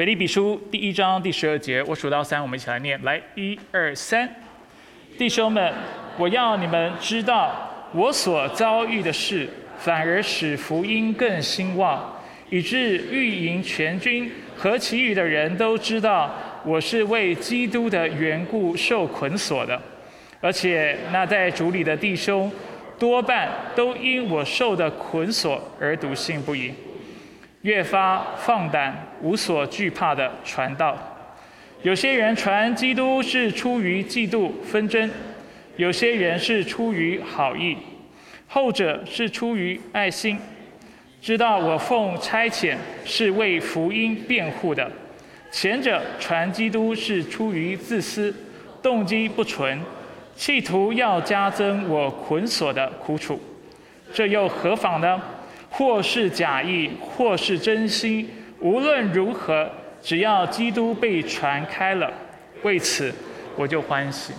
腓立比书第一章第十二节，我数到三，我们一起来念。来，一二三，弟兄们，我要你们知道，我所遭遇的事，反而使福音更兴旺，以致御营全军和其余的人都知道，我是为基督的缘故受捆锁的，而且那在主里的弟兄，多半都因我受的捆锁而笃信不疑。越发放胆、无所惧怕的传道。有些人传基督是出于嫉妒纷争，有些人是出于好意，后者是出于爱心。知道我奉差遣是为福音辩护的，前者传基督是出于自私，动机不纯，企图要加增我捆锁的苦楚，这又何妨呢？或是假意，或是真心，无论如何，只要基督被传开了，为此我就欢喜。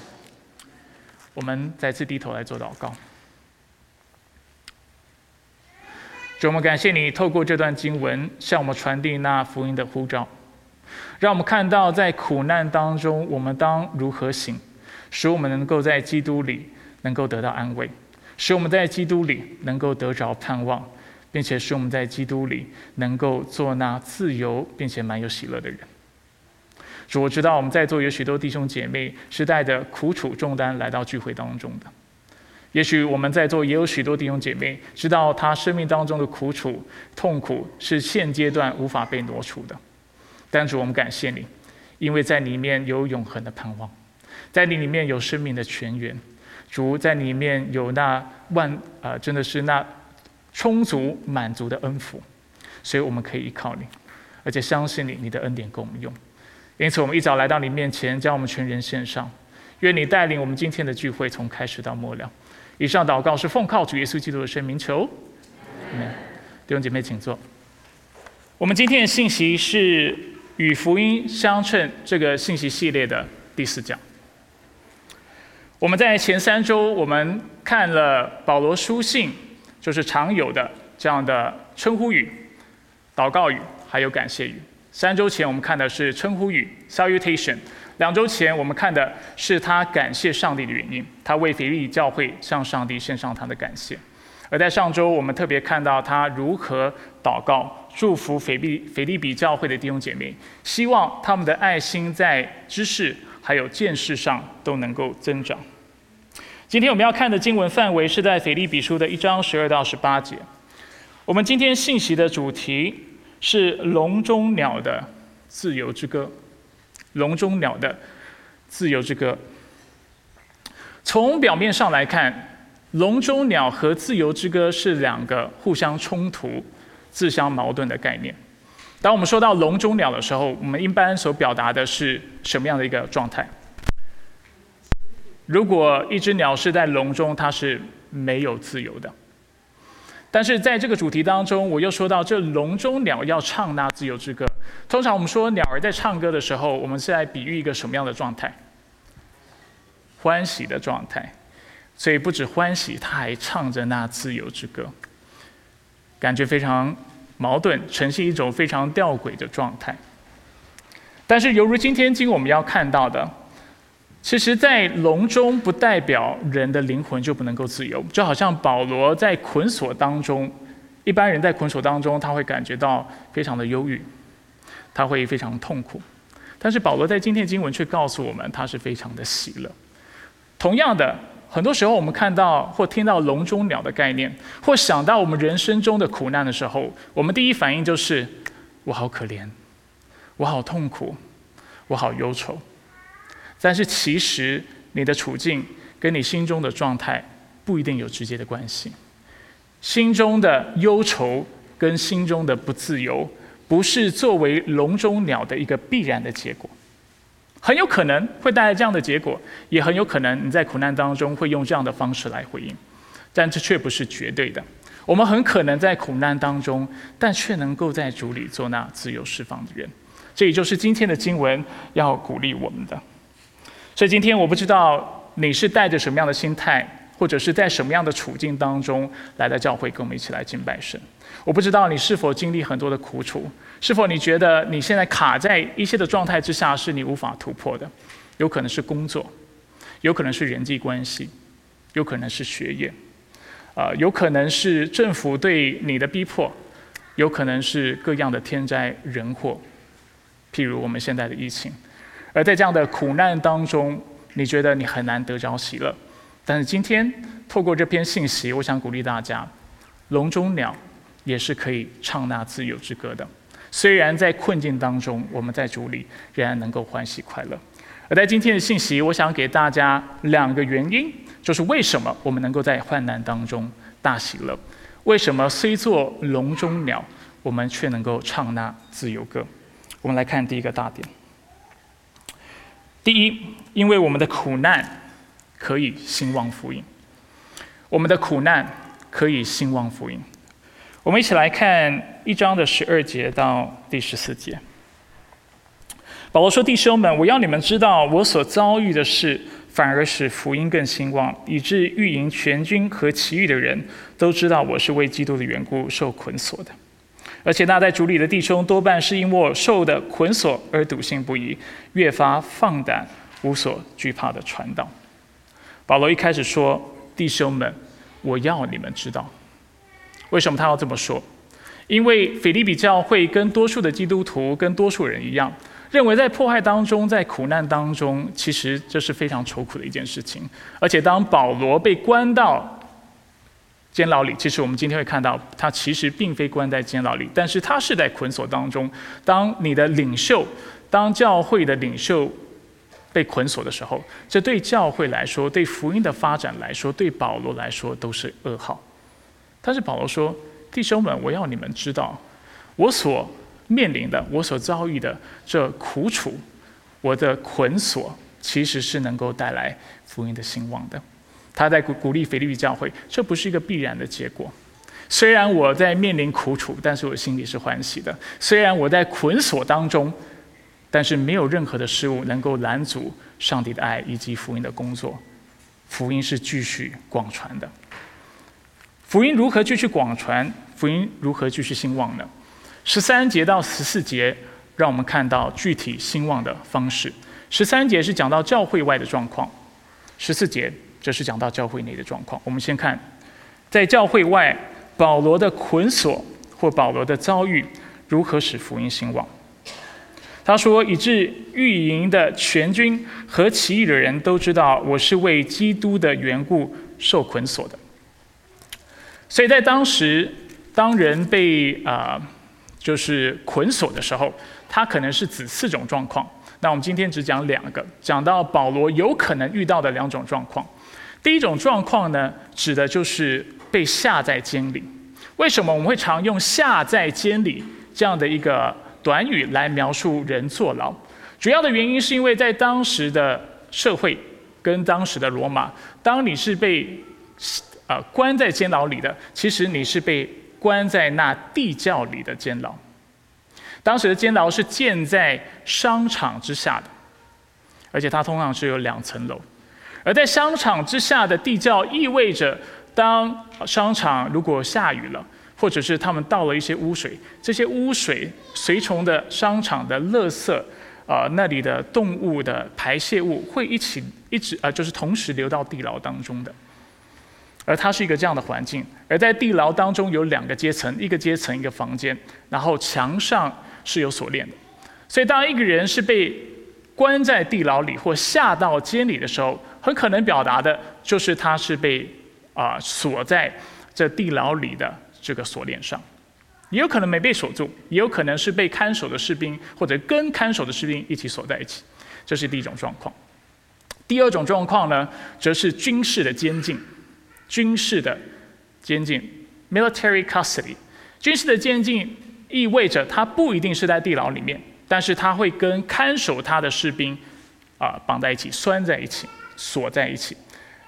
我们再次低头来做祷告。主，我们感谢你透过这段经文向我们传递那福音的呼召，让我们看到在苦难当中我们当如何行，使我们能够在基督里能够得到安慰，使我们在基督里能够得着盼望。并且使我们在基督里能够做那自由并且满有喜乐的人。主，我知道我们在座有许多弟兄姐妹是带着苦楚重担来到聚会当中的。也许我们在座也有许多弟兄姐妹知道他生命当中的苦楚痛苦是现阶段无法被挪除的。但主，我们感谢你，因为在里面有永恒的盼望，在你里面有生命的泉源。主，在里面有那万啊，真的是那。充足满足的恩福，所以我们可以依靠你，而且相信你，你的恩典够我们用。因此，我们一早来到你面前，将我们全人献上。愿你带领我们今天的聚会从开始到末了。以上祷告是奉靠主耶稣基督的圣名求。弟兄姐妹，请坐。我们今天的信息是与福音相称这个信息系列的第四讲。我们在前三周我们看了保罗书信。就是常有的这样的称呼语、祷告语，还有感谢语。三周前我们看的是称呼语 （salutation），两周前我们看的是他感谢上帝的原因，他为腓利教会向上帝献上他的感谢。而在上周，我们特别看到他如何祷告、祝福腓利腓利比教会的弟兄姐妹，希望他们的爱心在知识还有见识上都能够增长。今天我们要看的经文范围是在腓立比书的一章十二到十八节。我们今天信息的主题是笼中鸟的自由之歌。笼中鸟的自由之歌。从表面上来看，笼中鸟和自由之歌是两个互相冲突、自相矛盾的概念。当我们说到笼中鸟的时候，我们一般所表达的是什么样的一个状态？如果一只鸟是在笼中，它是没有自由的。但是在这个主题当中，我又说到这笼中鸟要唱那自由之歌。通常我们说鸟儿在唱歌的时候，我们是在比喻一个什么样的状态？欢喜的状态。所以不止欢喜，它还唱着那自由之歌，感觉非常矛盾，呈现一种非常吊诡的状态。但是犹如今天经我们要看到的。其实，在笼中不代表人的灵魂就不能够自由，就好像保罗在捆锁当中，一般人在捆锁当中，他会感觉到非常的忧郁，他会非常痛苦。但是保罗在今天经文却告诉我们，他是非常的喜乐。同样的，很多时候我们看到或听到笼中鸟的概念，或想到我们人生中的苦难的时候，我们第一反应就是：我好可怜，我好痛苦，我好忧愁。但是其实你的处境跟你心中的状态不一定有直接的关系。心中的忧愁跟心中的不自由，不是作为笼中鸟的一个必然的结果。很有可能会带来这样的结果，也很有可能你在苦难当中会用这样的方式来回应，但这却不是绝对的。我们很可能在苦难当中，但却能够在主里做那自由释放的人。这也就是今天的经文要鼓励我们的。所以今天我不知道你是带着什么样的心态或者是在什么样的处境当中来到教会跟我们一起来敬拜神。我不知道你是否经历很多的苦楚，是否你觉得你现在卡在一些的状态之下是你无法突破的？有可能是工作，有可能是人际关系，有可能是学业，啊，有可能是政府对你的逼迫，有可能是各样的天灾人祸，譬如我们现在的疫情。而在这样的苦难当中，你觉得你很难得着喜乐。但是今天透过这篇信息，我想鼓励大家，笼中鸟也是可以唱那自由之歌的。虽然在困境当中，我们在主里仍然能够欢喜快乐。而在今天的信息，我想给大家两个原因，就是为什么我们能够在患难当中大喜乐？为什么虽作笼中鸟，我们却能够唱那自由歌？我们来看第一个大点。第一，因为我们的苦难。可以兴旺福音，我们的苦难可以兴旺福音。我们一起来看一章的十二节到第十四节。保罗说：“弟兄们，我要你们知道，我所遭遇的事，反而使福音更兴旺，以致御营全军和其余的人都知道我是为基督的缘故受捆锁的。而且那在主里的弟兄，多半是因我受的捆锁而笃信不疑，越发放胆无所惧怕的传道。”保罗一开始说：“弟兄们，我要你们知道，为什么他要这么说？因为腓利比教会跟多数的基督徒、跟多数人一样，认为在迫害当中、在苦难当中，其实这是非常愁苦的一件事情。而且当保罗被关到监牢里，其实我们今天会看到，他其实并非关在监牢里，但是他是在捆锁当中。当你的领袖，当教会的领袖。”被捆锁的时候，这对教会来说，对福音的发展来说，对保罗来说都是噩耗。但是保罗说：“弟兄们，我要你们知道，我所面临的，我所遭遇的这苦楚，我的捆锁，其实是能够带来福音的兴旺的。”他在鼓鼓励腓立比教会，这不是一个必然的结果。虽然我在面临苦楚，但是我心里是欢喜的。虽然我在捆锁当中。但是没有任何的事物能够拦阻上帝的爱以及福音的工作。福音是继续广传的。福音如何继续广传？福音如何继续兴旺呢？十三节到十四节，让我们看到具体兴旺的方式。十三节是讲到教会外的状况，十四节这是讲到教会内的状况。我们先看，在教会外，保罗的捆锁或保罗的遭遇，如何使福音兴旺？他说：“以致御营的全军和起义的人都知道我是为基督的缘故受捆锁的。所以在当时，当人被啊就是捆锁的时候，他可能是指四种状况。那我们今天只讲两个，讲到保罗有可能遇到的两种状况。第一种状况呢，指的就是被下在监里。为什么我们会常用下在监里这样的一个？”短语来描述人坐牢，主要的原因是因为在当时的社会跟当时的罗马，当你是被呃关在监牢里的，其实你是被关在那地窖里的监牢。当时的监牢是建在商场之下的，而且它通常是有两层楼。而在商场之下的地窖，意味着当商场如果下雨了。或者是他们倒了一些污水，这些污水随从的商场的垃圾，啊，那里的动物的排泄物会一起一直啊，就是同时流到地牢当中的。而它是一个这样的环境，而在地牢当中有两个阶层，一个阶层一个房间，然后墙上是有锁链的。所以当一个人是被关在地牢里或下到监里的时候，很可能表达的就是他是被啊锁在这地牢里的。这个锁链上，也有可能没被锁住，也有可能是被看守的士兵或者跟看守的士兵一起锁在一起，这是第一种状况。第二种状况呢，则是军事的监禁，军事的监禁 （military custody）。军事的监禁意味着他不一定是在地牢里面，但是他会跟看守他的士兵啊绑在一起，拴在一起，锁在一起。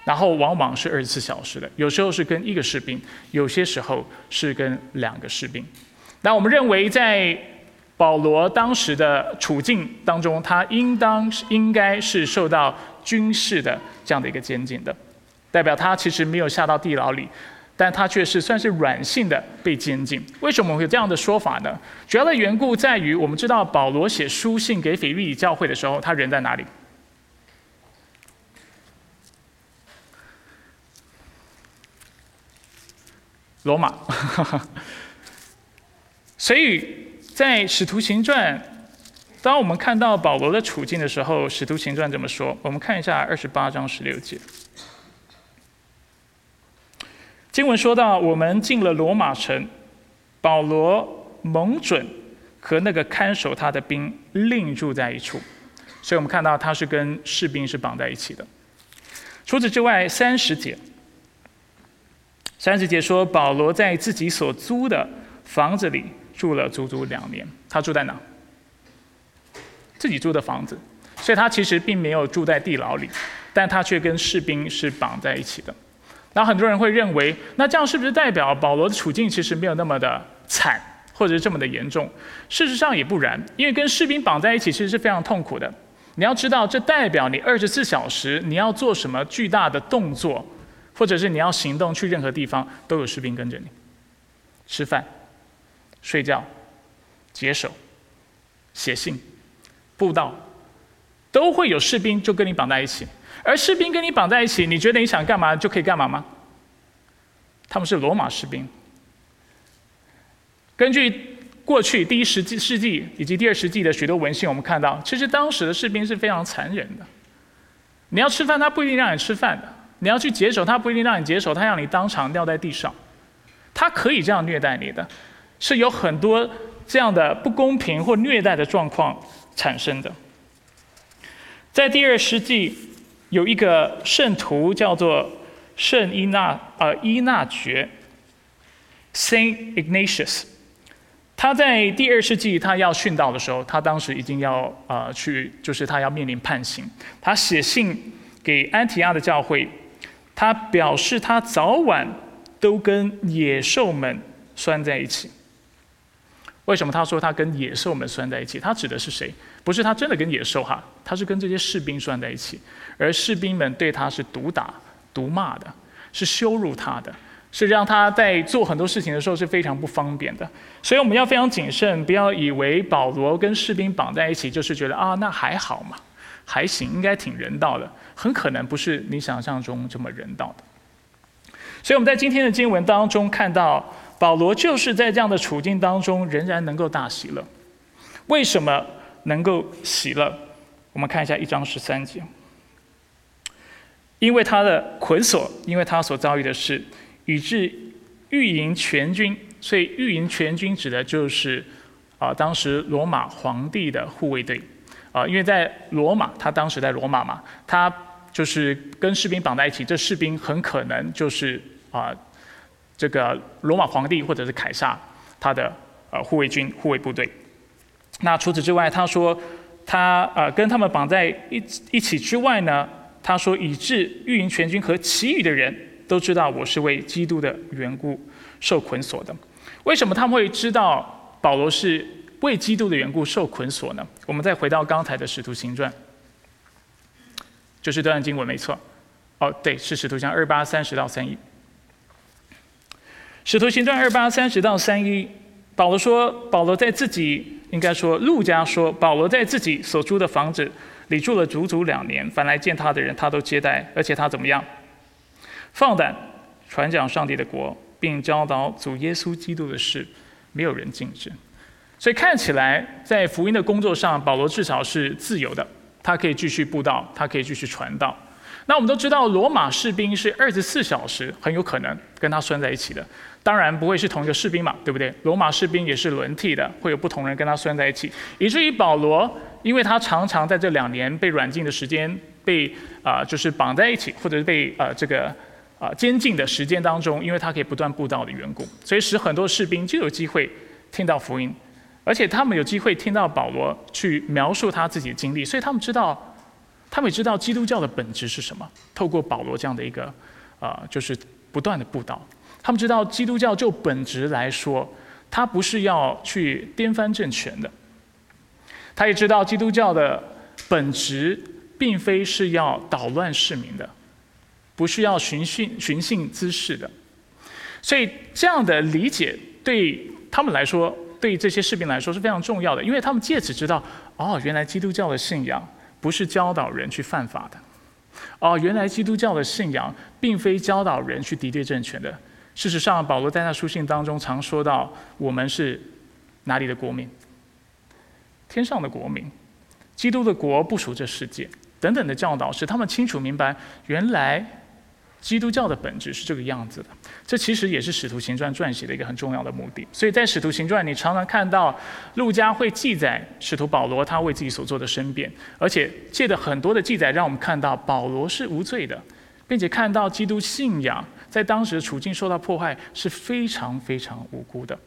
然后往往是二十四小时的，有时候是跟一个士兵，有些时候是跟两个士兵。那我们认为，在保罗当时的处境当中，他应当应该是受到军事的这样的一个监禁的。代表他其实没有下到地牢里，但他却是算是软性的被监禁。为什么会有这样的说法呢？主要的缘故在于，我们知道保罗写书信给腓利比教会的时候，他人在哪里？罗马。所以在使徒行传，当我们看到保罗的处境的时候，使徒行传怎么说？我们看一下二十八章十六节。经文说到，我们进了罗马城，保罗蒙准和那个看守他的兵另住在一处，所以我们看到他是跟士兵是绑在一起的。除此之外，三十节，三十节说保罗在自己所租的房子里住了足足两年。他住在哪？自己租的房子，所以他其实并没有住在地牢里，但他却跟士兵是绑在一起的。然后很多人会认为，那这样是不是代表保罗的处境其实没有那么的惨，或者是这么的严重？事实上也不然，因为跟士兵绑在一起其实是非常痛苦的。你要知道，这代表你二十四小时你要做什么巨大的动作，或者是你要行动去任何地方，都有士兵跟着你。吃饭、睡觉、解手、写信、布道，都会有士兵就跟你绑在一起。而士兵跟你绑在一起，你觉得你想干嘛就可以干嘛吗？他们是罗马士兵。根据过去第一世纪世纪以及第二世纪的许多文献，我们看到，其实当时的士兵是非常残忍的。你要吃饭，他不一定让你吃饭的；你要去解手，他不一定让你解手，他让你当场尿在地上。他可以这样虐待你的，是有很多这样的不公平或虐待的状况产生的。在第二世纪。有一个圣徒叫做圣伊纳呃伊纳爵，Saint Ignatius，他在第二世纪他要殉道的时候，他当时已经要呃去，就是他要面临判刑。他写信给安提阿的教会，他表示他早晚都跟野兽们拴在一起。为什么他说他跟野兽们拴在一起？他指的是谁？不是他真的跟野兽哈，他是跟这些士兵拴在一起。而士兵们对他是毒打、毒骂的，是羞辱他的，是让他在做很多事情的时候是非常不方便的。所以我们要非常谨慎，不要以为保罗跟士兵绑在一起，就是觉得啊，那还好嘛，还行，应该挺人道的。很可能不是你想象中这么人道的。所以我们在今天的经文当中看到，保罗就是在这样的处境当中仍然能够大喜乐。为什么能够喜乐？我们看一下一章十三节。因为他的捆锁，因为他所遭遇的事，以致御营全军。所以御营全军指的就是啊，当时罗马皇帝的护卫队啊。因为在罗马，他当时在罗马嘛，他就是跟士兵绑在一起。这士兵很可能就是啊，这个罗马皇帝或者是凯撒他的呃护卫军、护卫部队。那除此之外，他说他呃跟他们绑在一一起之外呢？他说：“以致御营全军和其余的人都知道我是为基督的缘故受捆锁的。为什么他们会知道保罗是为基督的缘故受捆锁呢？我们再回到刚才的使徒行传，就是这段经文没错。哦，对，是使徒行二八三十到三一。使徒行传二八三十到三一，保罗说，保罗在自己应该说，路加说，保罗在自己所租的房子。”里住了足足两年，凡来见他的人，他都接待，而且他怎么样？放胆传讲上帝的国，并教导主耶稣基督的事，没有人禁止。所以看起来，在福音的工作上，保罗至少是自由的，他可以继续布道，他可以继续传道。那我们都知道，罗马士兵是二十四小时很有可能跟他拴在一起的。当然不会是同一个士兵嘛，对不对？罗马士兵也是轮替的，会有不同人跟他拴在一起，以至于保罗，因为他常常在这两年被软禁的时间，被啊就是绑在一起，或者是被呃这个啊监禁的时间当中，因为他可以不断布道的缘故，所以使很多士兵就有机会听到福音，而且他们有机会听到保罗去描述他自己的经历，所以他们知道，他们也知道基督教的本质是什么。透过保罗这样的一个啊，就是不断的布道。他们知道，基督教就本质来说，它不是要去颠翻政权的。他也知道，基督教的本质并非是要捣乱市民的。不是要寻衅寻衅滋事的。所以这样的理解对他们来说，对这些士兵来说是非常重要的，因为他们借此知道，哦，原来基督教的信仰不是教导人去犯法的，哦，原来基督教的信仰并非教导人去敌对政权的。事实上，保罗在他书信当中常说到，我们是哪里的国民？天上的国民，基督的国不属这世界，等等的教导，使他们清楚明白，原来基督教的本质是这个样子的。这其实也是使徒行传撰写的一个很重要的目的。所以在使徒行传，你常常看到路加会记载使徒保罗他为自己所做的申辩，而且借的很多的记载，让我们看到保罗是无罪的，并且看到基督信仰。在当时的处境受到破坏是非常非常无辜的，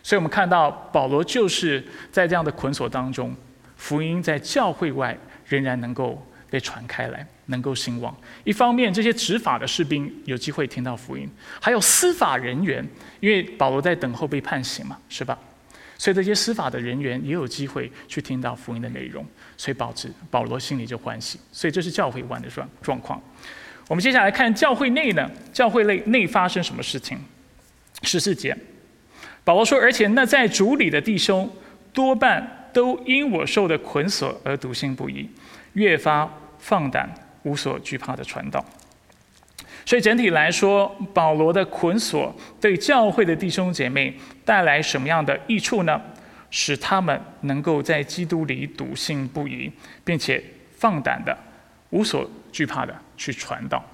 所以我们看到保罗就是在这样的捆锁当中，福音在教会外仍然能够被传开来，能够兴旺。一方面，这些执法的士兵有机会听到福音；还有司法人员，因为保罗在等候被判刑嘛，是吧？所以这些司法的人员也有机会去听到福音的内容，所以保持保罗心里就欢喜。所以这是教会外的状状况。我们接下来看教会内呢？教会内内发生什么事情？十四节，保罗说：“而且那在主里的弟兄，多半都因我受的捆锁而笃信不疑，越发放胆无所惧怕的传道。”所以整体来说，保罗的捆锁对教会的弟兄姐妹带来什么样的益处呢？使他们能够在基督里笃信不疑，并且放胆的。无所惧怕的去传道。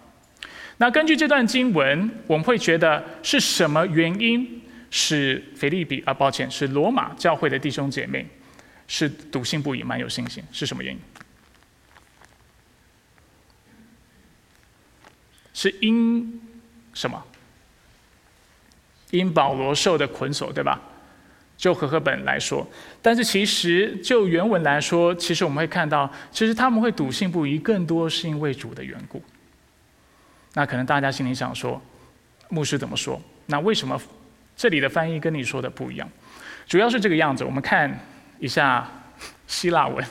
那根据这段经文，我们会觉得是什么原因使腓利比啊，抱歉，是罗马教会的弟兄姐妹是笃信不疑、蛮有信心？是什么原因？是因什么？因保罗受的捆锁，对吧？就和合本来说，但是其实就原文来说，其实我们会看到，其实他们会笃信不疑，更多是因为主的缘故。那可能大家心里想说，牧师怎么说？那为什么这里的翻译跟你说的不一样？主要是这个样子。我们看一下 希腊文，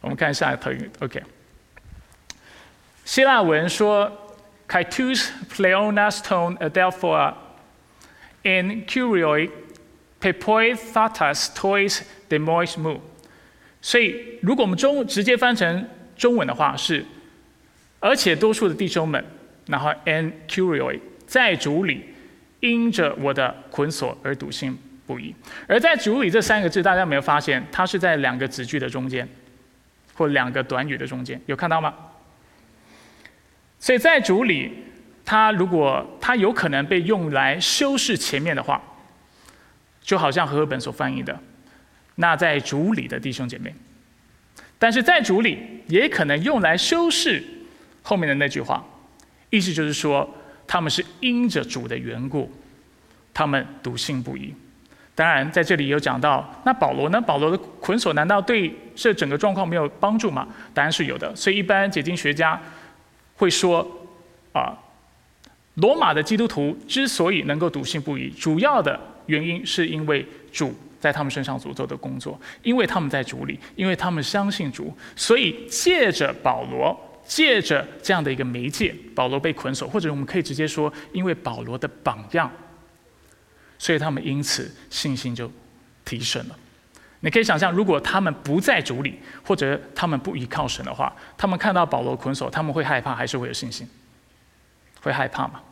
我们看一下一头 OK。希腊文说：“Kaitus pleonas ton adelphoi in curioi。” Pepoi thatas tois demois mu，所以如果我们中直接翻成中文的话是，而且多数的弟兄们，然后 an curioi 在主里因着我的捆锁而笃信不疑。而在主里这三个字，大家有没有发现它是在两个子句的中间，或两个短语的中间，有看到吗？所以在主里，它如果它有可能被用来修饰前面的话。就好像和合本所翻译的，那在主里的弟兄姐妹，但是在主里也可能用来修饰后面的那句话，意思就是说他们是因着主的缘故，他们笃信不疑。当然在这里有讲到，那保罗呢？保罗的捆锁难道对这整个状况没有帮助吗？答案是有的。所以一般解经学家会说，啊，罗马的基督徒之所以能够笃信不疑，主要的。原因是因为主在他们身上所做的工作，因为他们在主里，因为他们相信主，所以借着保罗，借着这样的一个媒介，保罗被捆锁，或者我们可以直接说，因为保罗的榜样，所以他们因此信心就提升了。你可以想象，如果他们不在主里，或者他们不依靠神的话，他们看到保罗捆锁，他们会害怕，还是会有信心？会害怕吗？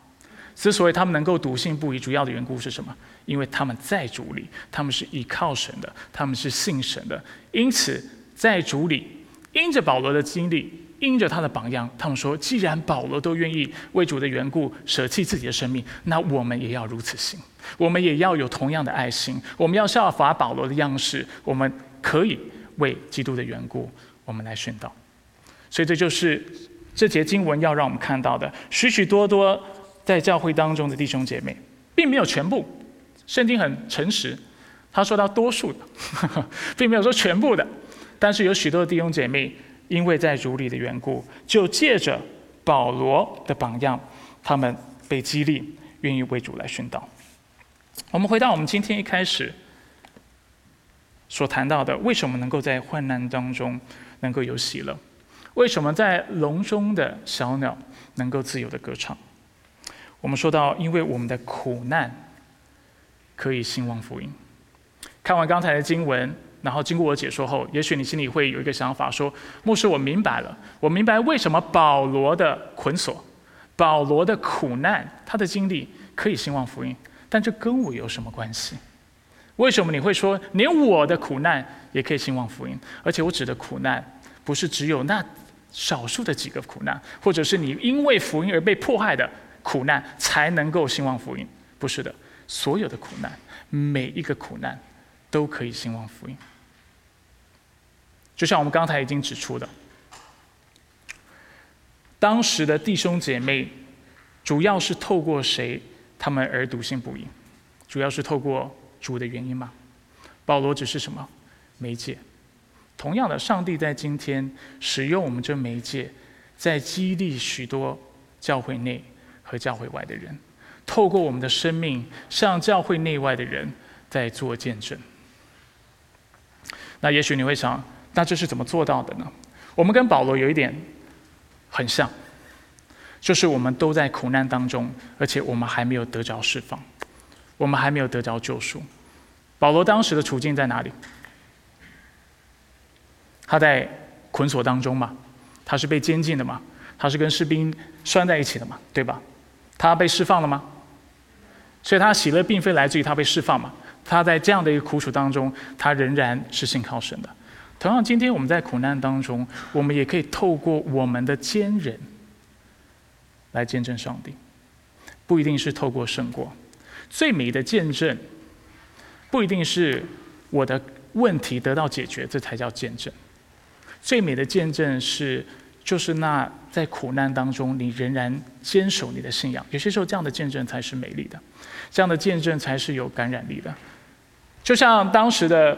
之所以他们能够笃信不疑，主要的缘故是什么？因为他们在主里，他们是依靠神的，他们是信神的。因此，在主里，因着保罗的经历，因着他的榜样，他们说：既然保罗都愿意为主的缘故舍弃自己的生命，那我们也要如此行。我们也要有同样的爱心。我们要效法保罗的样式，我们可以为基督的缘故，我们来殉道。所以，这就是这节经文要让我们看到的许许多多。在教会当中的弟兄姐妹，并没有全部。圣经很诚实，他说到多数的，并没有说全部的。但是有许多弟兄姐妹，因为在如里的缘故，就借着保罗的榜样，他们被激励，愿意为主来殉道。我们回到我们今天一开始所谈到的，为什么能够在患难当中能够有喜乐？为什么在笼中的小鸟能够自由的歌唱？我们说到，因为我们的苦难可以兴旺福音。看完刚才的经文，然后经过我解说后，也许你心里会有一个想法：说，牧师，我明白了，我明白为什么保罗的捆锁、保罗的苦难、他的经历可以兴旺福音，但这跟我有什么关系？为什么你会说，连我的苦难也可以兴旺福音？而且我指的苦难，不是只有那少数的几个苦难，或者是你因为福音而被迫害的苦难才能够兴旺福音？不是的，所有的苦难，每一个苦难都可以兴旺福音。就像我们刚才已经指出的，当时的弟兄姐妹，主要是透过谁，他们而笃信不疑？主要是透过。主的原因吗？保罗只是什么媒介？同样的，上帝在今天使用我们这媒介，在激励许多教会内和教会外的人，透过我们的生命向教会内外的人在做见证。那也许你会想，那这是怎么做到的呢？我们跟保罗有一点很像，就是我们都在苦难当中，而且我们还没有得着释放。我们还没有得着救赎。保罗当时的处境在哪里？他在捆锁当中嘛，他是被监禁的嘛，他是跟士兵拴在一起的嘛，对吧？他被释放了吗？所以他喜乐并非来自于他被释放嘛。他在这样的一个苦楚当中，他仍然是信靠神的。同样，今天我们在苦难当中，我们也可以透过我们的坚忍来见证上帝，不一定是透过胜过。最美的见证，不一定是我的问题得到解决，这才叫见证。最美的见证是，就是那在苦难当中，你仍然坚守你的信仰。有些时候，这样的见证才是美丽的，这样的见证才是有感染力的。就像当时的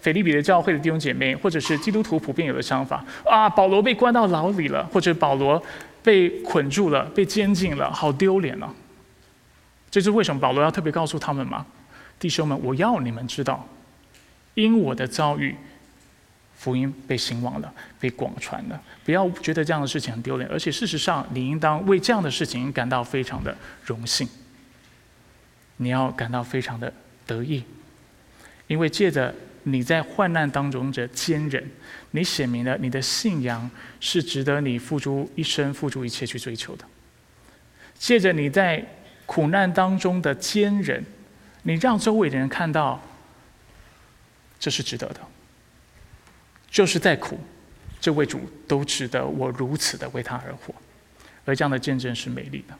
腓利比的教会的弟兄姐妹，或者是基督徒普遍有的想法：啊，保罗被关到牢里了，或者保罗被捆住了，被监禁了，好丢脸啊！这是为什么保罗要特别告诉他们吗？弟兄们，我要你们知道，因我的遭遇，福音被兴旺了，被广传了。不要觉得这样的事情很丢脸，而且事实上，你应当为这样的事情感到非常的荣幸。你要感到非常的得意，因为借着你在患难当中的坚忍，你显明了你的信仰是值得你付出一生、付出一切去追求的。借着你在苦难当中的坚忍，你让周围的人看到，这是值得的。就是再苦，这位主都值得我如此的为他而活。而这样的见证是美丽的。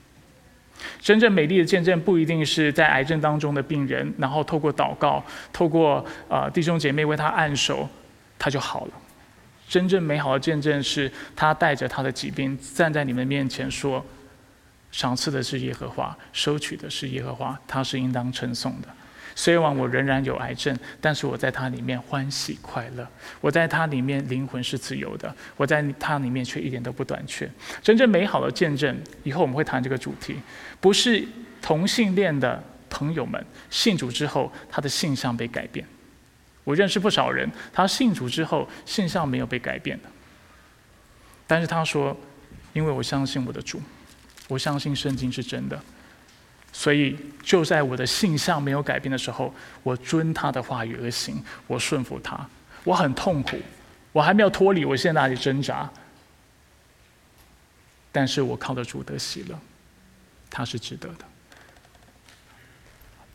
真正美丽的见证不一定是在癌症当中的病人，然后透过祷告，透过呃弟兄姐妹为他按手，他就好了。真正美好的见证是他带着他的疾病站在你们面前说。赏赐的是耶和华，收取的是耶和华，他是应当称颂的。虽然我仍然有癌症，但是我在他里面欢喜快乐，我在他里面灵魂是自由的，我在他里面却一点都不短缺。真正美好的见证，以后我们会谈这个主题，不是同性恋的朋友们信主之后，他的性向被改变。我认识不少人，他信主之后性向没有被改变的，但是他说，因为我相信我的主。我相信圣经是真的，所以就在我的性向没有改变的时候，我遵他的话语而行，我顺服他。我很痛苦，我还没有脱离我现在那里挣扎，但是我靠得住得喜乐，他是值得的。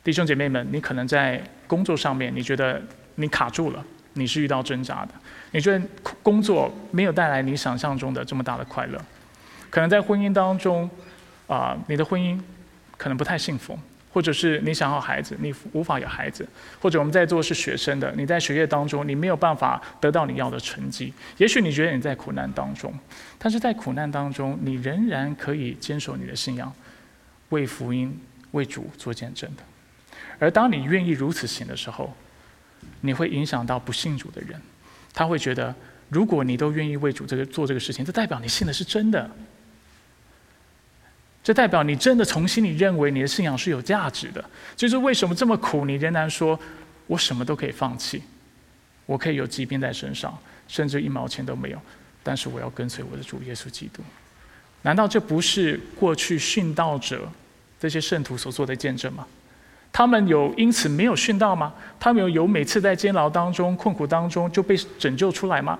弟兄姐妹们，你可能在工作上面，你觉得你卡住了，你是遇到挣扎的，你觉得工作没有带来你想象中的这么大的快乐，可能在婚姻当中。啊，你的婚姻可能不太幸福，或者是你想要孩子，你无法有孩子，或者我们在座是学生的，你在学业当中你没有办法得到你要的成绩。也许你觉得你在苦难当中，但是在苦难当中，你仍然可以坚守你的信仰，为福音、为主做见证的。而当你愿意如此行的时候，你会影响到不信主的人，他会觉得，如果你都愿意为主这个做这个事情，这代表你信的是真的。这代表你真的从心里认为你的信仰是有价值的。就是为什么这么苦，你仍然说我什么都可以放弃，我可以有疾病在身上，甚至一毛钱都没有，但是我要跟随我的主耶稣基督。难道这不是过去殉道者这些圣徒所做的见证吗？他们有因此没有殉道吗？他们有有每次在监牢当中、困苦当中就被拯救出来吗？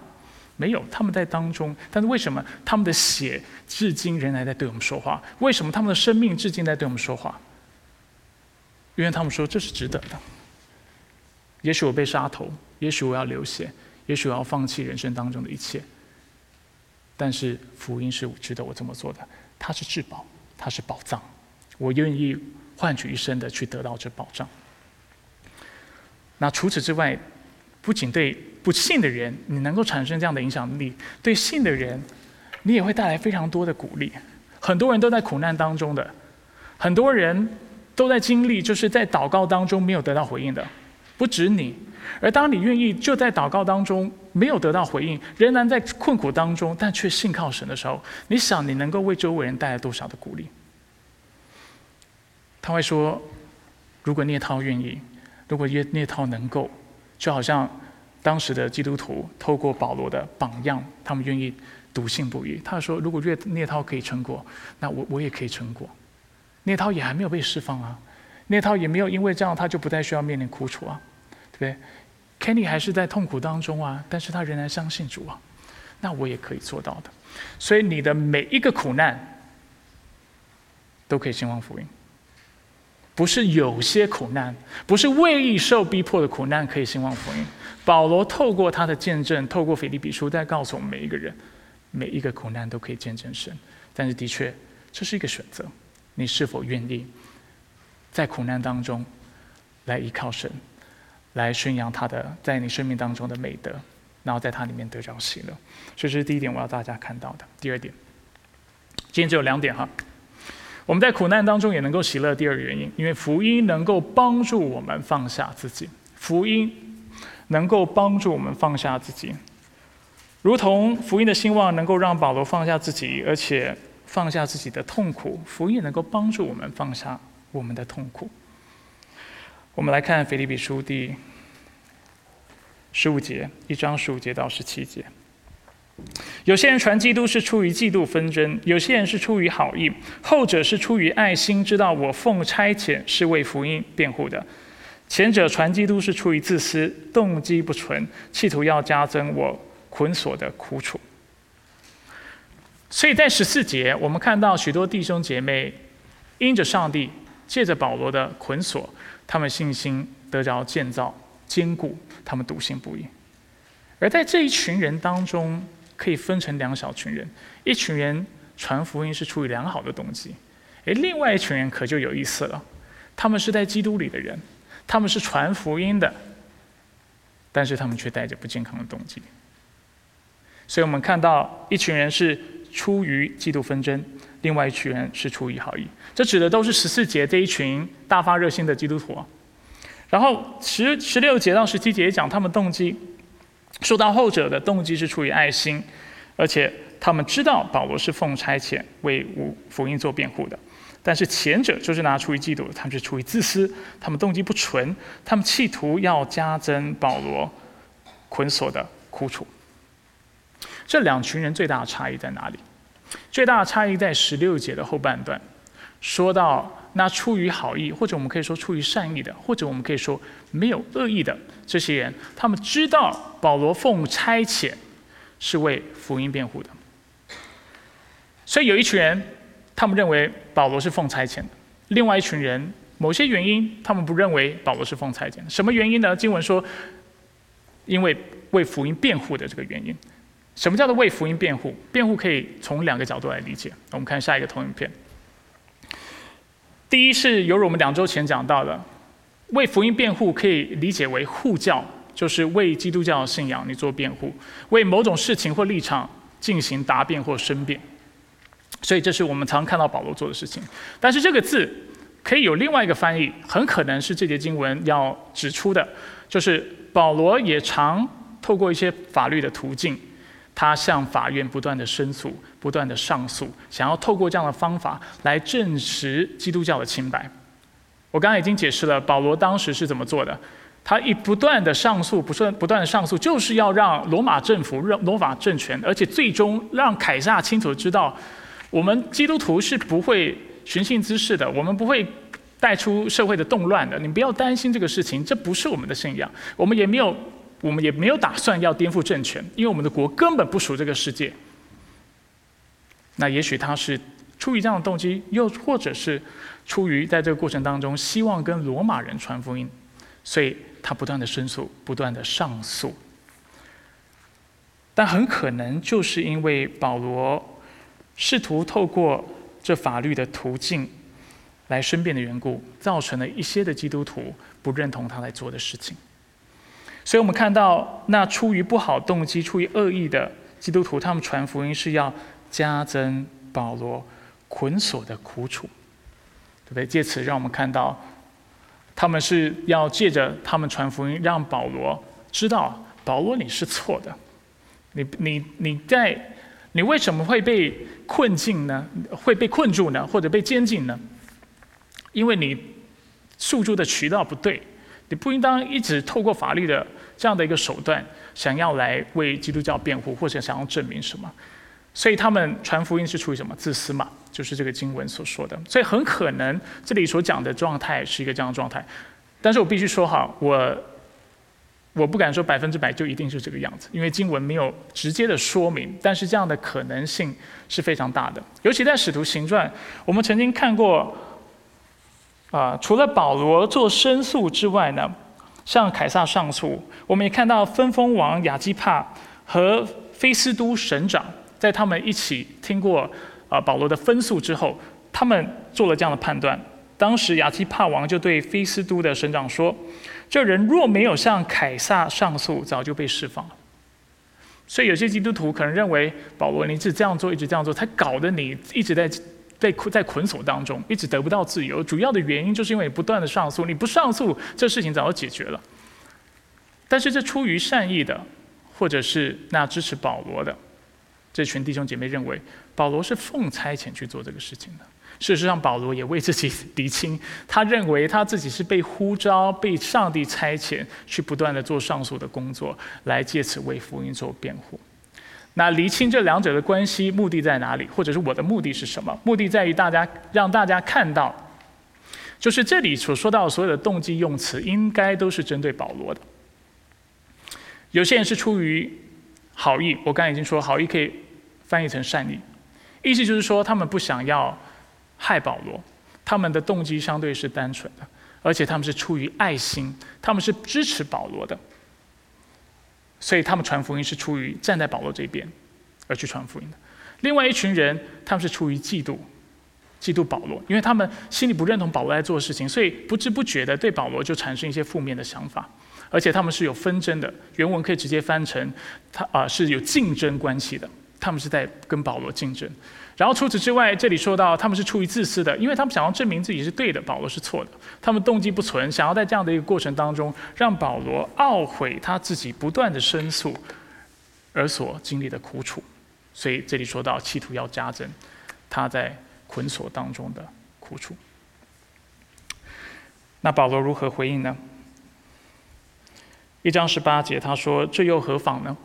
没有，他们在当中。但是为什么他们的血至今仍然在对我们说话？为什么他们的生命至今在对我们说话？因为他们说这是值得的。也许我被杀头，也许我要流血，也许我要放弃人生当中的一切。但是福音是值得我这么做的，它是至宝，它是宝藏，我愿意换取一生的去得到这宝藏。那除此之外，不仅对不信的人你能够产生这样的影响力，对信的人，你也会带来非常多的鼓励。很多人都在苦难当中的，很多人都在经历，就是在祷告当中没有得到回应的，不止你。而当你愿意就在祷告当中没有得到回应，仍然在困苦当中，但却信靠神的时候，你想你能够为周围人带来多少的鼓励？他会说：“如果聂涛愿意，如果聂聂涛能够，就好像当时的基督徒透过保罗的榜样，他们愿意笃信不疑。他说：如果聂聂涛可以成果，那我我也可以成果。聂涛也还没有被释放啊，聂涛也没有因为这样他就不再需要面临苦楚啊，对不对？” Kenny 还是在痛苦当中啊，但是他仍然相信主啊，那我也可以做到的。所以你的每一个苦难都可以兴旺福音，不是有些苦难，不是未受逼迫的苦难可以兴旺福音。保罗透过他的见证，透过腓立比书，在告诉我们每一个人，每一个苦难都可以见证神。但是的确，这是一个选择，你是否愿意在苦难当中来依靠神？来宣扬他的在你生命当中的美德，然后在他里面得着喜乐。所以这是第一点，我要大家看到的。第二点，今天只有两点哈。我们在苦难当中也能够喜乐。第二个原因，因为福音能够帮助我们放下自己。福音能够帮助我们放下自己，如同福音的兴旺能够让保罗放下自己，而且放下自己的痛苦。福音能够帮助我们放下我们的痛苦。我们来看腓立比书第十五节，一章十五节到十七节。有些人传基督是出于嫉妒纷争，有些人是出于好意，后者是出于爱心，知道我奉差遣是为福音辩护的；前者传基督是出于自私，动机不纯，企图要加增我捆锁的苦楚。所以在十四节，我们看到许多弟兄姐妹因着上帝借着保罗的捆锁。他们信心得着建造坚固，他们笃信不疑。而在这一群人当中，可以分成两小群人：一群人传福音是出于良好的动机，而另外一群人可就有意思了。他们是在基督里的人，他们是传福音的，但是他们却带着不健康的动机。所以我们看到一群人是出于嫉妒纷争。另外一群人是出于好意，这指的都是十四节这一群大发热心的基督徒。然后十十六节到十七节讲他们动机，说到后者的动机是出于爱心，而且他们知道保罗是奉差遣为福音做辩护的。但是前者就是拿出于嫉妒，他们是出于自私，他们动机不纯，他们企图要加增保罗捆锁的苦楚。这两群人最大的差异在哪里？最大的差异在十六节的后半段，说到那出于好意，或者我们可以说出于善意的，或者我们可以说没有恶意的这些人，他们知道保罗奉差遣是为福音辩护的。所以有一群人，他们认为保罗是奉差遣的；另外一群人，某些原因，他们不认为保罗是奉差遣。什么原因呢？经文说，因为为福音辩护的这个原因。什么叫做为福音辩护？辩护可以从两个角度来理解。我们看下一个投影片。第一是犹如我们两周前讲到的，为福音辩护可以理解为护教，就是为基督教信仰你做辩护，为某种事情或立场进行答辩或申辩。所以这是我们常看到保罗做的事情。但是这个字可以有另外一个翻译，很可能是这节经文要指出的，就是保罗也常透过一些法律的途径。他向法院不断的申诉，不断的上诉，想要透过这样的方法来证实基督教的清白。我刚刚已经解释了保罗当时是怎么做的，他一不断的上诉，不断不断的上诉，就是要让罗马政府、让罗马政权，而且最终让凯撒清楚知道，我们基督徒是不会寻衅滋事的，我们不会带出社会的动乱的。你不要担心这个事情，这不是我们的信仰，我们也没有，我们也没有打算要颠覆政权，因为我们的国根本不属这个世界。那也许他是出于这样的动机，又或者是出于在这个过程当中希望跟罗马人传福音，所以。他不断的申诉，不断的上诉，但很可能就是因为保罗试图透过这法律的途径来申辩的缘故，造成了一些的基督徒不认同他来做的事情。所以我们看到，那出于不好动机、出于恶意的基督徒，他们传福音是要加增保罗捆锁的苦楚，对不对？借此让我们看到。他们是要借着他们传福音，让保罗知道，保罗你是错的，你你你在你为什么会被困境呢？会被困住呢？或者被监禁呢？因为你诉诸的渠道不对，你不应当一直透过法律的这样的一个手段，想要来为基督教辩护，或者想要证明什么。所以他们传福音是出于什么自私嘛？就是这个经文所说的。所以很可能这里所讲的状态是一个这样的状态。但是我必须说哈，我我不敢说百分之百就一定是这个样子，因为经文没有直接的说明。但是这样的可能性是非常大的。尤其在使徒行传，我们曾经看过啊，除了保罗做申诉之外呢，向凯撒上诉，我们也看到分封王亚基帕和菲斯都省长。在他们一起听过啊保罗的分诉之后，他们做了这样的判断。当时亚基帕王就对菲斯都的省长说：“这人若没有向凯撒上诉，早就被释放了。”所以有些基督徒可能认为保罗你一直这样做，一直这样做，才搞得你一直在被困在捆锁当中，一直得不到自由。主要的原因就是因为你不断的上诉，你不上诉，这事情早就解决了。但是这出于善意的，或者是那支持保罗的。这群弟兄姐妹认为保罗是奉差遣去做这个事情的。事实上，保罗也为自己厘清，他认为他自己是被呼召、被上帝差遣去不断的做上述的工作，来借此为福音做辩护。那厘清这两者的关系，目的在哪里？或者是我的目的是什么？目的在于大家让大家看到，就是这里所说到所有的动机用词，应该都是针对保罗的。有些人是出于好意，我刚才已经说好意可以。翻译成善意，意思就是说，他们不想要害保罗，他们的动机相对是单纯的，而且他们是出于爱心，他们是支持保罗的，所以他们传福音是出于站在保罗这边而去传福音的。另外一群人，他们是出于嫉妒，嫉妒保罗，因为他们心里不认同保罗在做的事情，所以不知不觉的对保罗就产生一些负面的想法，而且他们是有纷争的，原文可以直接翻成他啊是有竞争关系的。他们是在跟保罗竞争，然后除此之外，这里说到他们是出于自私的，因为他们想要证明自己是对的，保罗是错的。他们动机不纯，想要在这样的一个过程当中，让保罗懊悔他自己不断的申诉而所经历的苦楚。所以这里说到企图要加增他在捆锁当中的苦楚。那保罗如何回应呢？一章十八节他说：“这又何妨呢？”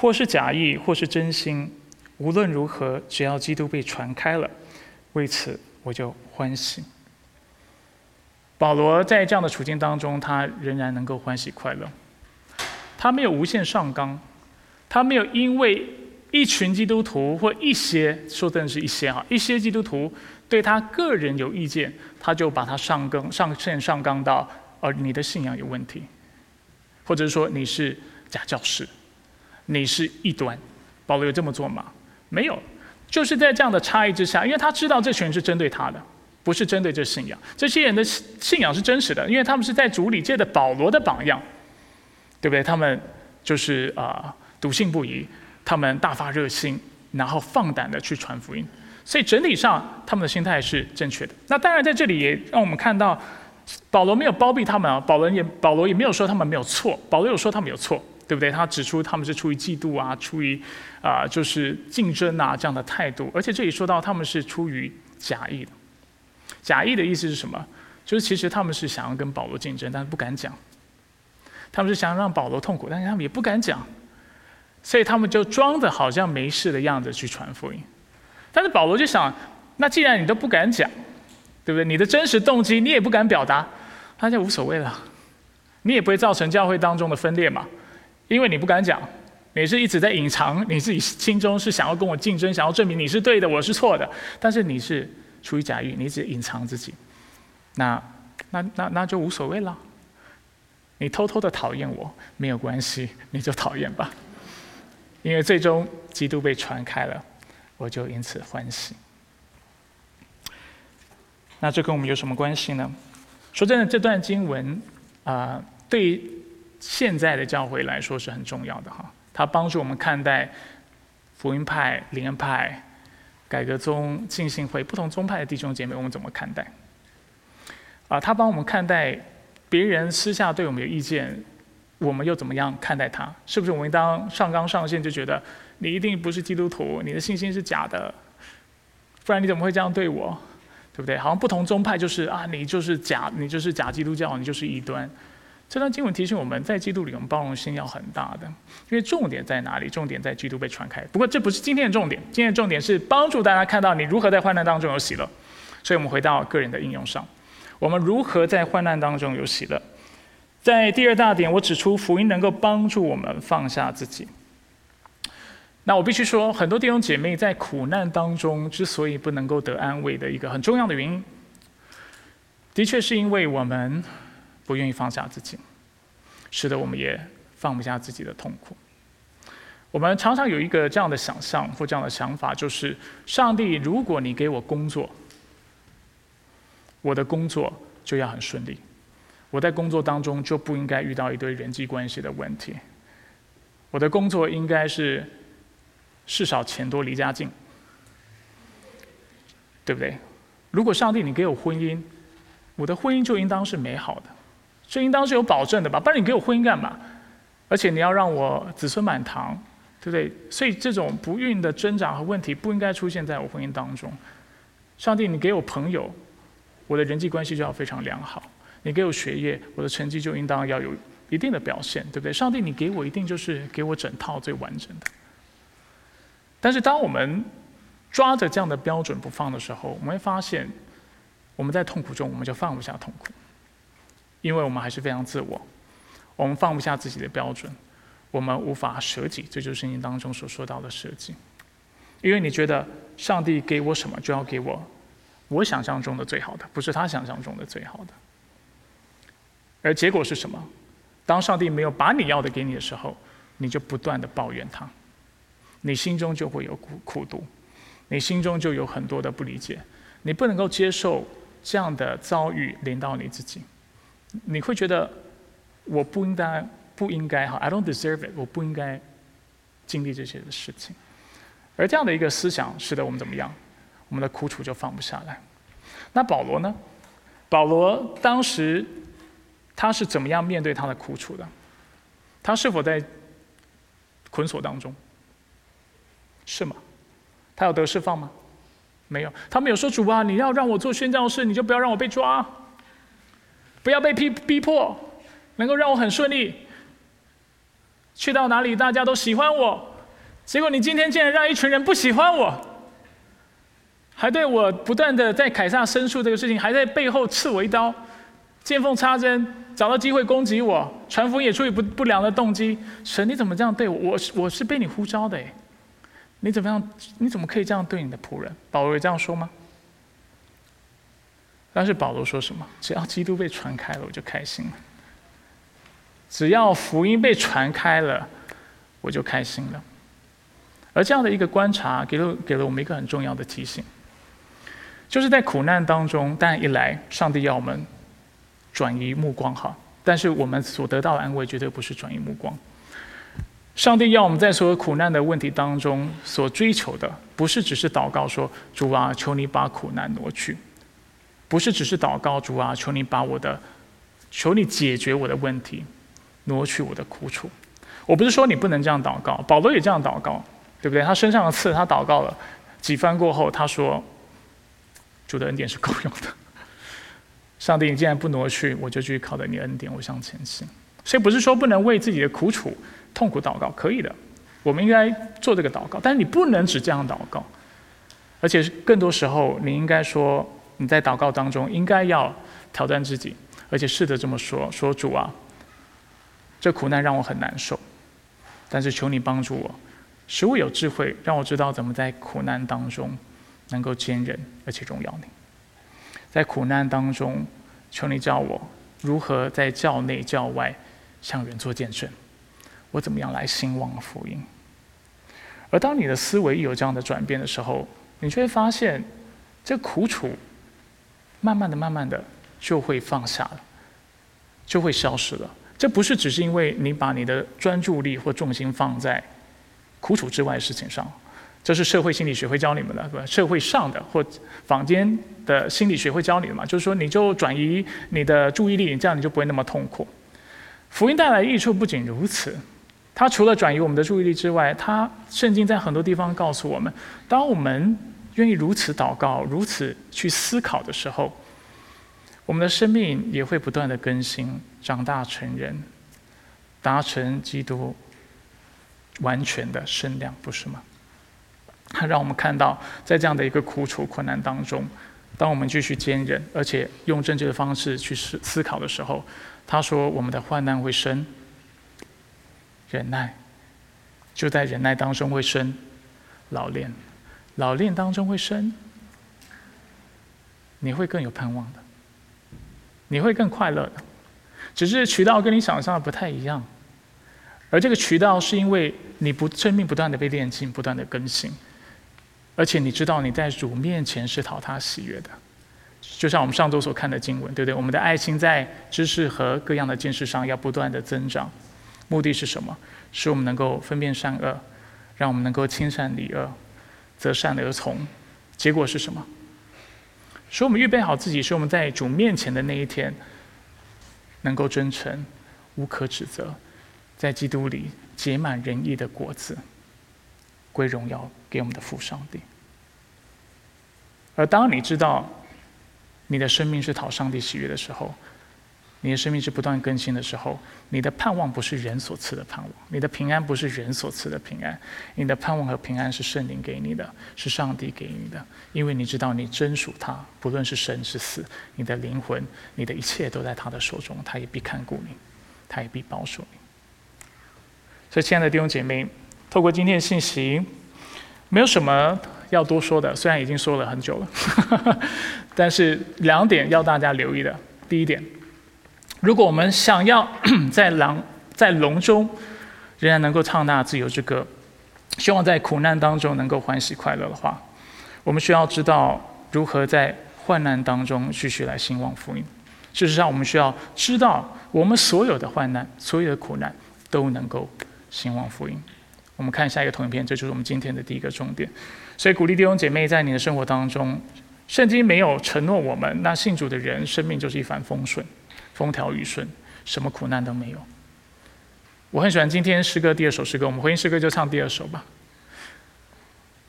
或是假意，或是真心，无论如何，只要基督被传开了，为此我就欢喜。保罗在这样的处境当中，他仍然能够欢喜快乐。他没有无限上纲，他没有因为一群基督徒或一些说的是一些哈一些基督徒对他个人有意见，他就把他上纲上线上纲到呃你的信仰有问题，或者说你是假教师。你是异端，保罗有这么做吗？没有，就是在这样的差异之下，因为他知道这群人是针对他的，不是针对这信仰。这些人的信仰是真实的，因为他们是在主里借的保罗的榜样，对不对？他们就是啊笃信不疑，他们大发热心，然后放胆的去传福音，所以整体上他们的心态是正确的。那当然在这里也让我们看到，保罗没有包庇他们啊，保罗也保罗也没有说他们没有错，保罗有说他们有错。对不对？他指出他们是出于嫉妒啊，出于啊就是竞争啊这样的态度，而且这里说到他们是出于假意的。假意的意思是什么？就是其实他们是想要跟保罗竞争，但是不敢讲。他们是想让保罗痛苦，但是他们也不敢讲，所以他们就装着好像没事的样子去传福音。但是保罗就想，那既然你都不敢讲，对不对？你的真实动机你也不敢表达，那就无所谓了。你也不会造成教会当中的分裂嘛，因为你不敢讲，你是一直在隐藏你自己心中是想要跟我竞争，想要证明你是对的，我是错的。但是你是出于假意，你一直隐藏自己，那那那那就无所谓了。你偷偷的讨厌我没有关系，你就讨厌吧，因为最终基督被传开了，我就因此欢喜。那这跟我们有什么关系呢？说真的，这段经文啊，对现在的教会来说是很重要的哈，它帮助我们看待福音派、灵恩派、改革宗、浸信会不同宗派的弟兄姐妹，我们怎么看待？啊，他帮我们看待。别人私下对我们有意见，我们又怎么样看待他？是不是我们当上纲上线就觉得你一定不是基督徒，你的信心是假的？不然你怎么会这样对我？对不对？好像不同宗派就是啊，你就是假，你就是假基督教，你就是异端。这段经文提醒我们在基督里，我们包容心要很大的，因为重点在哪里？重点在基督被传开。不过这不是今天的重点，今天的重点是帮助大家看到你如何在患难当中有喜乐。所以我们回到个人的应用上。我们如何在患难当中有喜乐？在第二大点，我指出福音能够帮助我们放下自己。那我必须说，很多弟兄姐妹在苦难当中之所以不能够得安慰的一个很重要的原因，的确是因为我们不愿意放下自己，使得我们也放不下自己的痛苦。我们常常有一个这样的想象或这样的想法，就是上帝，如果你给我工作。我的工作就要很顺利，我在工作当中就不应该遇到一堆人际关系的问题。我的工作应该是事少钱多离家近，对不对？如果上帝你给我婚姻，我的婚姻就应当是美好的，这应当是有保证的吧？不然你给我婚姻干嘛？而且你要让我子孙满堂，对不对？所以这种不孕的挣扎和问题不应该出现在我婚姻当中。上帝，你给我朋友。我的人际关系就要非常良好，你给我学业，我的成绩就应当要有一定的表现，对不对？上帝，你给我一定就是给我整套最完整的。但是，当我们抓着这样的标准不放的时候，我们会发现，我们在痛苦中我们就放不下痛苦，因为我们还是非常自我，我们放不下自己的标准，我们无法舍己，这就是圣经当中所说到的舍己。因为你觉得上帝给我什么，就要给我。我想象中的最好的，不是他想象中的最好的。而结果是什么？当上帝没有把你要的给你的时候，你就不断的抱怨他，你心中就会有苦苦毒，你心中就有很多的不理解，你不能够接受这样的遭遇临到你自己，你会觉得我不应该不应该哈，I don't deserve it，我不应该经历这些的事情。而这样的一个思想，使得我们怎么样？我们的苦楚就放不下来。那保罗呢？保罗当时他是怎么样面对他的苦楚的？他是否在捆锁当中？是吗？他有得释放吗？没有。他没有说主啊，你要让我做宣教士，你就不要让我被抓，不要被逼逼迫，能够让我很顺利，去到哪里大家都喜欢我。结果你今天竟然让一群人不喜欢我。还对我不断的在凯撒申诉这个事情，还在背后刺我一刀，见缝插针，找到机会攻击我，传福音也出于不不良的动机。神，你怎么这样对我？我是我是被你呼召的哎，你怎么样？你怎么可以这样对你的仆人？保罗有这样说吗？但是保罗说什么？只要基督被传开了，我就开心了。只要福音被传开了，我就开心了。而这样的一个观察，给了给了我们一个很重要的提醒。就是在苦难当中，但一来，上帝要我们转移目光哈，但是我们所得到的安慰绝对不是转移目光。上帝要我们在所有苦难的问题当中所追求的，不是只是祷告说主啊，求你把苦难挪去；不是只是祷告主啊，求你把我的，求你解决我的问题，挪去我的苦楚。我不是说你不能这样祷告，保罗也这样祷告，对不对？他身上的刺，他祷告了几番过后，他说。主的恩典是够用的，上帝，你既然不挪去，我就继续靠着你恩典，我向前行。所以不是说不能为自己的苦楚、痛苦祷告，可以的，我们应该做这个祷告。但是你不能只这样祷告，而且更多时候，你应该说你在祷告当中应该要挑战自己，而且试着这么说：说主啊，这苦难让我很难受，但是求你帮助我，使我有智慧，让我知道怎么在苦难当中能够坚忍，而且荣耀你。在苦难当中，求你教我如何在教内教外。向人做见证，我怎么样来兴旺福音？而当你的思维有这样的转变的时候，你就会发现，这苦楚慢慢的、慢慢的就会放下了，就会消失了。这不是只是因为你把你的专注力或重心放在苦楚之外的事情上，这是社会心理学会教你们的，对吧？社会上的或坊间的心理学会教你的嘛，就是说你就转移你的注意力，这样你就不会那么痛苦。福音带来的益处不仅如此，它除了转移我们的注意力之外，它圣经在很多地方告诉我们，当我们愿意如此祷告、如此去思考的时候，我们的生命也会不断的更新、长大成人，达成基督完全的身量，不是吗？他让我们看到，在这样的一个苦楚、困难当中，当我们继续坚忍，而且用正确的方式去思思考的时候。他说：“我们的患难会生忍耐，就在忍耐当中会生老练，老练当中会生，你会更有盼望的，你会更快乐的。只是渠道跟你想象的不太一样，而这个渠道是因为你不生命不断的被炼净，不断的更新，而且你知道你在主面前是讨他喜悦的。”就像我们上周所看的经文，对不对？我们的爱心在知识和各样的见识上要不断的增长，目的是什么？使我们能够分辨善恶，让我们能够亲善离恶，择善而从。结果是什么？使我们预备好自己，使我们在主面前的那一天，能够真诚、无可指责，在基督里结满仁义的果子，归荣耀给我们的父上帝。而当你知道，你的生命是讨上帝喜悦的时候，你的生命是不断更新的时候，你的盼望不是人所赐的盼望，你的平安不是人所赐的平安，你的盼望和平安是圣灵给你的，是上帝给你的，因为你知道你真属他，不论是生是死，你的灵魂，你的一切都在他的手中，他也必看顾你，他也必保守你。所以，亲爱的弟兄姐妹，透过今天的信息，没有什么。要多说的，虽然已经说了很久了，但是两点要大家留意的。第一点，如果我们想要 在狼在笼中仍然能够唱那自由之歌，希望在苦难当中能够欢喜快乐的话，我们需要知道如何在患难当中继续来兴旺福音。事实上，我们需要知道我们所有的患难、所有的苦难都能够兴旺福音。我们看下一个投影片，这就是我们今天的第一个重点。所以，鼓励弟兄姐妹在你的生活当中，圣经没有承诺我们，那信主的人生命就是一帆风顺、风调雨顺，什么苦难都没有。我很喜欢今天诗歌第二首诗歌，我们回应诗歌就唱第二首吧。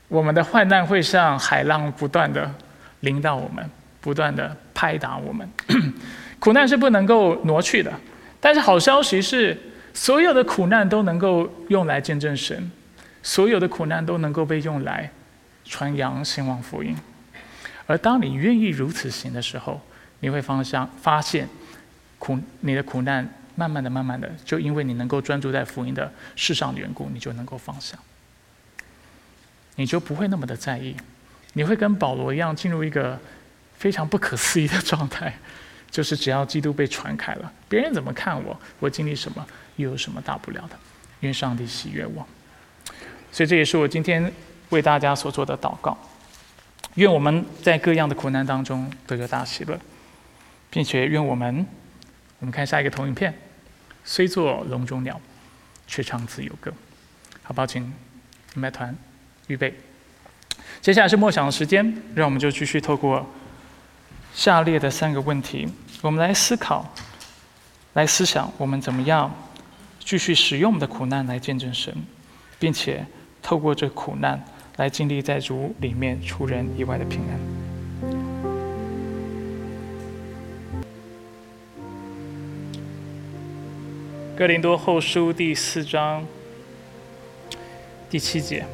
我们的患难会像海浪不断的淋到我们，不断的拍打我们。苦难是不能够挪去的，但是好消息是。所有的苦难都能够用来见证神，所有的苦难都能够被用来传扬兴旺福音。而当你愿意如此行的时候，你会方向发现苦你的苦难慢慢的、慢慢的，就因为你能够专注在福音的世上的缘故，你就能够放下，你就不会那么的在意，你会跟保罗一样进入一个非常不可思议的状态，就是只要基督被传开了，别人怎么看我，我经历什么。又有什么大不了的？因为上帝喜悦我，所以这也是我今天为大家所做的祷告。愿我们在各样的苦难当中都有大喜乐，并且愿我们，我们看下一个投影片，虽作笼中鸟，却唱自由歌。好，抱歉，麦团预备。接下来是默想的时间，让我们就继续透过下列的三个问题，我们来思考，来思想我们怎么样。继续使用我们的苦难来见证神，并且透过这苦难来经历在主里面出人意外的平安。哥林多后书第四章第七节。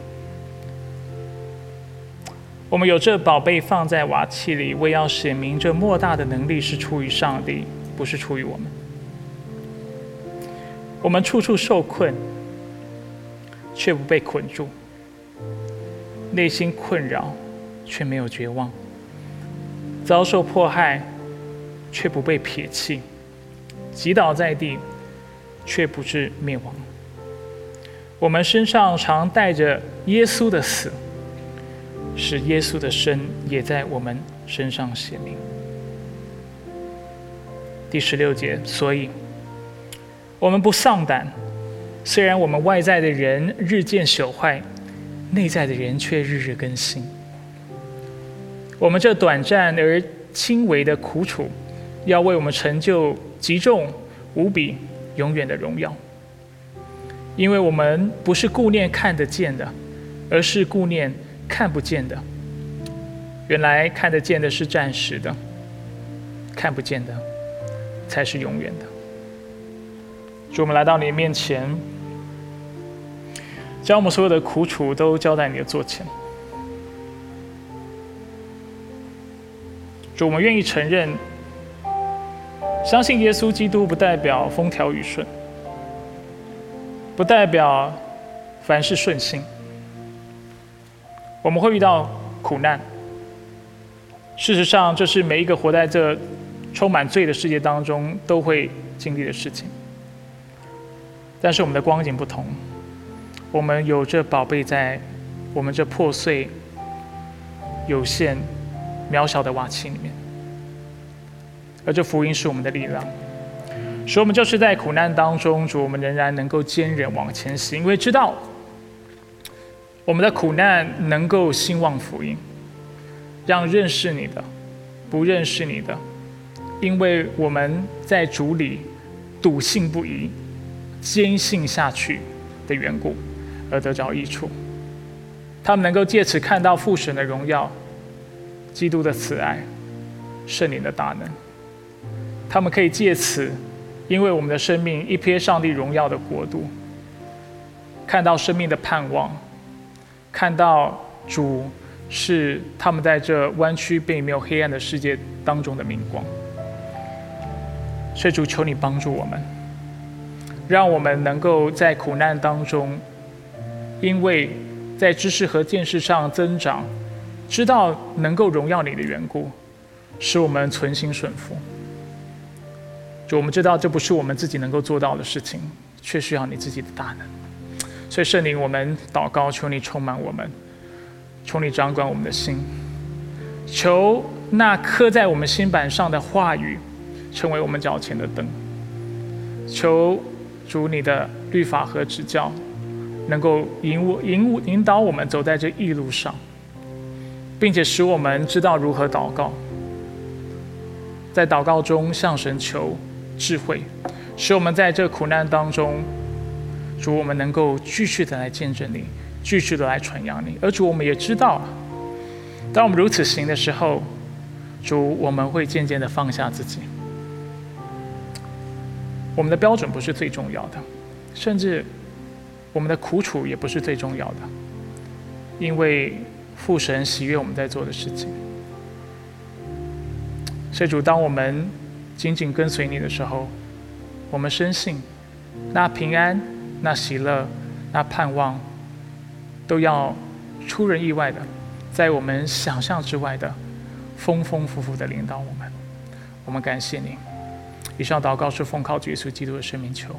我们有这宝贝放在瓦器里，为要显明这莫大的能力是出于上帝，不是出于我们。我们处处受困，却不被捆住；内心困扰，却没有绝望；遭受迫害，却不被撇弃；击倒在地，却不致灭亡。我们身上常带着耶稣的死。使耶稣的生也在我们身上显明。第十六节，所以我们不丧胆，虽然我们外在的人日渐朽坏，内在的人却日日更新。我们这短暂而轻微的苦楚，要为我们成就极重无比、永远的荣耀。因为我们不是顾念看得见的，而是顾念。看不见的，原来看得见的是暂时的，看不见的才是永远的。主，我们来到你面前，将我们所有的苦楚都交在你的座前。主，我们愿意承认，相信耶稣基督不代表风调雨顺，不代表凡事顺心。我们会遇到苦难。事实上，这是每一个活在这充满罪的世界当中都会经历的事情。但是我们的光景不同，我们有这宝贝在我们这破碎、有限、渺小的瓦器里面，而这福音是我们的力量，所以我们就是在苦难当中，主我们仍然能够坚韧往前行，因为知道。我们的苦难能够兴旺福音，让认识你的、不认识你的，因为我们在主里笃信不疑、坚信下去的缘故，而得着益处。他们能够借此看到父神的荣耀、基督的慈爱、圣灵的大能。他们可以借此，因为我们的生命一瞥上帝荣耀的国度，看到生命的盼望。看到主是他们在这弯曲并没有黑暗的世界当中的明光，所以主求你帮助我们，让我们能够在苦难当中，因为在知识和见识上增长，知道能够荣耀你的缘故，使我们存心顺服。主，我们知道这不是我们自己能够做到的事情，却需要你自己的大能。所以圣灵，我们祷告，求你充满我们，求你掌管我们的心，求那刻在我们心板上的话语，成为我们脚前的灯。求主你的律法和指教，能够引我引我引导我们走在这一路上，并且使我们知道如何祷告，在祷告中向神求智慧，使我们在这苦难当中。主，我们能够继续的来见证你，继续的来传扬你。而主，我们也知道，当我们如此行的时候，主，我们会渐渐的放下自己。我们的标准不是最重要的，甚至我们的苦楚也不是最重要的，因为父神喜悦我们在做的事情。所以主，当我们紧紧跟随你的时候，我们深信那平安。那喜乐，那盼望，都要出人意外的，在我们想象之外的，丰丰富富的领导我们。我们感谢你。以上祷告是奉靠主耶稣基督的生命求。